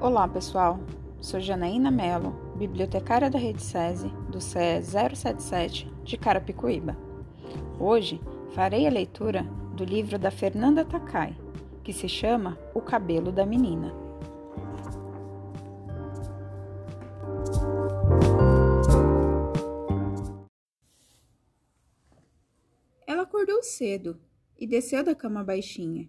Olá, pessoal. Sou Janaína Mello, bibliotecária da Rede SESI, do CE 077 de Carapicuíba. Hoje farei a leitura do livro da Fernanda Takai, que se chama O Cabelo da Menina. Ela acordou cedo e desceu da cama baixinha.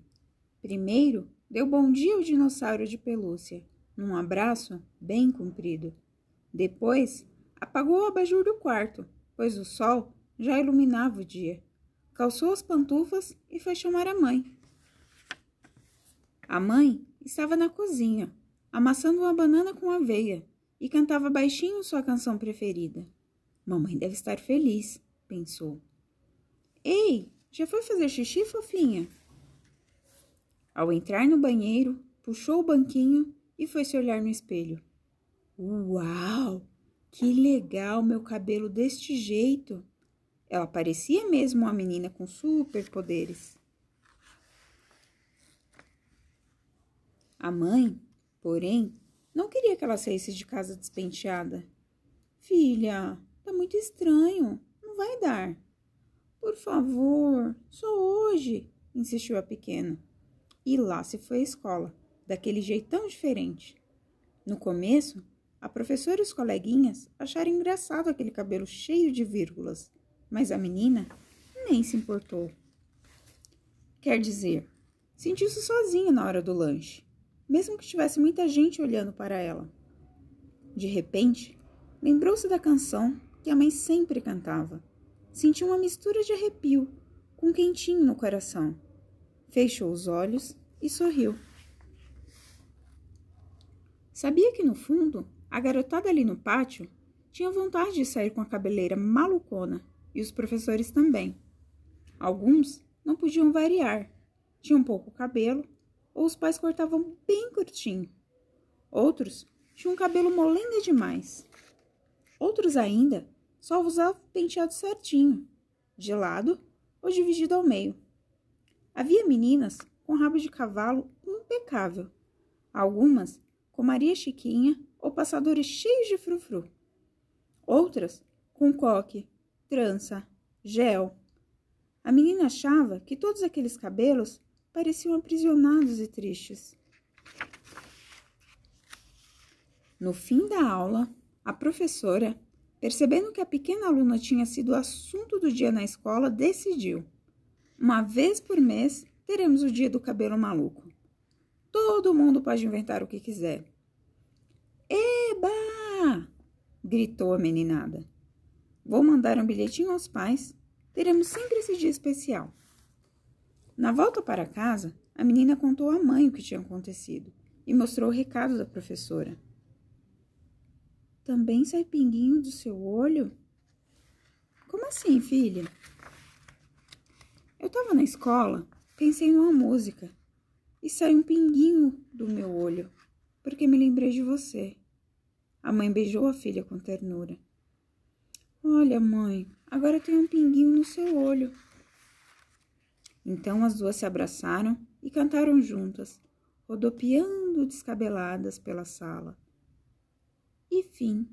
Primeiro, deu bom dia ao dinossauro de pelúcia num abraço bem comprido. Depois, apagou o abajur do quarto, pois o sol já iluminava o dia. Calçou as pantufas e foi chamar a mãe. A mãe estava na cozinha, amassando uma banana com aveia e cantava baixinho sua canção preferida. Mamãe deve estar feliz, pensou. Ei, já foi fazer xixi, fofinha? Ao entrar no banheiro, puxou o banquinho e foi se olhar no espelho. Uau! Que legal meu cabelo deste jeito! Ela parecia mesmo uma menina com superpoderes. A mãe, porém, não queria que ela saísse de casa despenteada. Filha, tá muito estranho, não vai dar. Por favor, só hoje, insistiu a pequena. E lá se foi à escola daquele jeitão diferente. No começo, a professora e os coleguinhas acharam engraçado aquele cabelo cheio de vírgulas, mas a menina nem se importou. Quer dizer, sentiu-se sozinha na hora do lanche, mesmo que tivesse muita gente olhando para ela. De repente, lembrou-se da canção que a mãe sempre cantava. Sentiu uma mistura de arrepio com um quentinho no coração. Fechou os olhos e sorriu. Sabia que, no fundo, a garotada ali no pátio tinha vontade de sair com a cabeleira malucona e os professores também. Alguns não podiam variar, tinham pouco cabelo ou os pais cortavam bem curtinho. Outros tinham cabelo molenga demais. Outros ainda só usavam penteado certinho, de lado ou dividido ao meio. Havia meninas com rabo de cavalo impecável. Algumas com Maria Chiquinha ou passadores cheios de frufru. Outras com coque, trança, gel. A menina achava que todos aqueles cabelos pareciam aprisionados e tristes. No fim da aula, a professora, percebendo que a pequena aluna tinha sido o assunto do dia na escola, decidiu: uma vez por mês teremos o dia do cabelo maluco. Todo mundo pode inventar o que quiser. Eba! gritou a meninada. Vou mandar um bilhetinho aos pais. Teremos sempre esse dia especial. Na volta para casa, a menina contou à mãe o que tinha acontecido e mostrou o recado da professora. Também sai pinguinho do seu olho? Como assim, filha? Eu estava na escola, pensei numa música e saiu um pinguinho do meu olho, porque me lembrei de você. A mãe beijou a filha com ternura. Olha, mãe, agora tem um pinguinho no seu olho. Então as duas se abraçaram e cantaram juntas, rodopiando descabeladas pela sala. E fim.